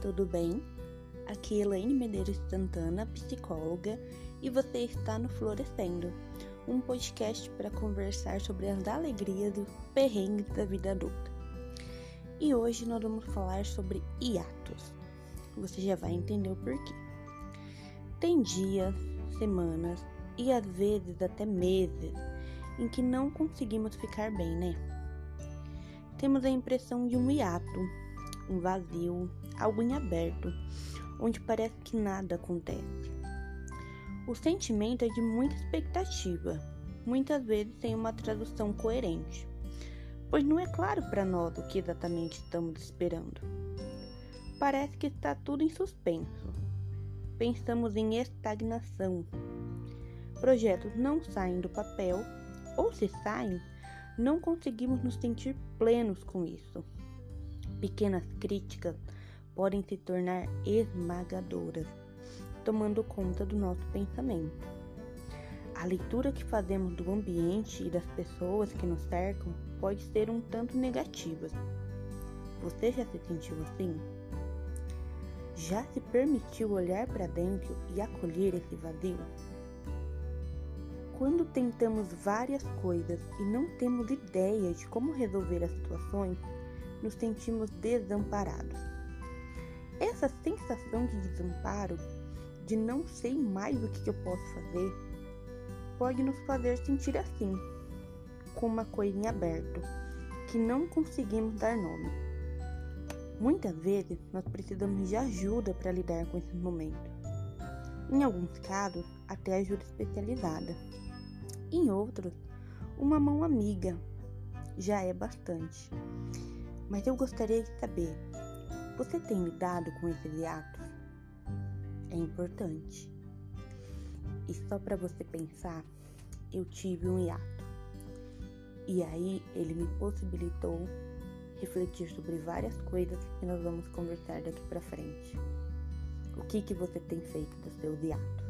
tudo bem? Aqui é Elaine Medeiros Santana, psicóloga, e você está no Florescendo, um podcast para conversar sobre as alegrias e perrengues da vida adulta. E hoje nós vamos falar sobre hiatos. Você já vai entender o porquê. Tem dias, semanas e às vezes até meses em que não conseguimos ficar bem, né? Temos a impressão de um hiato, um vazio, algo em aberto, onde parece que nada acontece. O sentimento é de muita expectativa, muitas vezes sem uma tradução coerente, pois não é claro para nós o que exatamente estamos esperando. Parece que está tudo em suspenso. Pensamos em estagnação. Projetos não saem do papel, ou se saem, não conseguimos nos sentir plenos com isso. Pequenas críticas podem se tornar esmagadoras, tomando conta do nosso pensamento. A leitura que fazemos do ambiente e das pessoas que nos cercam pode ser um tanto negativa. Você já se sentiu assim? Já se permitiu olhar para dentro e acolher esse vazio? Quando tentamos várias coisas e não temos ideia de como resolver as situações, nos sentimos desamparados. Essa sensação de desamparo, de não sei mais o que eu posso fazer, pode nos fazer sentir assim, com uma coisa em aberto, que não conseguimos dar nome. Muitas vezes nós precisamos de ajuda para lidar com esses momentos. Em alguns casos, até ajuda especializada. Em outros, uma mão amiga já é bastante. Mas eu gostaria de saber: você tem lidado com esses atos? É importante. E só para você pensar, eu tive um hiato. E aí ele me possibilitou refletir sobre várias coisas que nós vamos conversar daqui para frente. O que que você tem feito dos seus hiatos?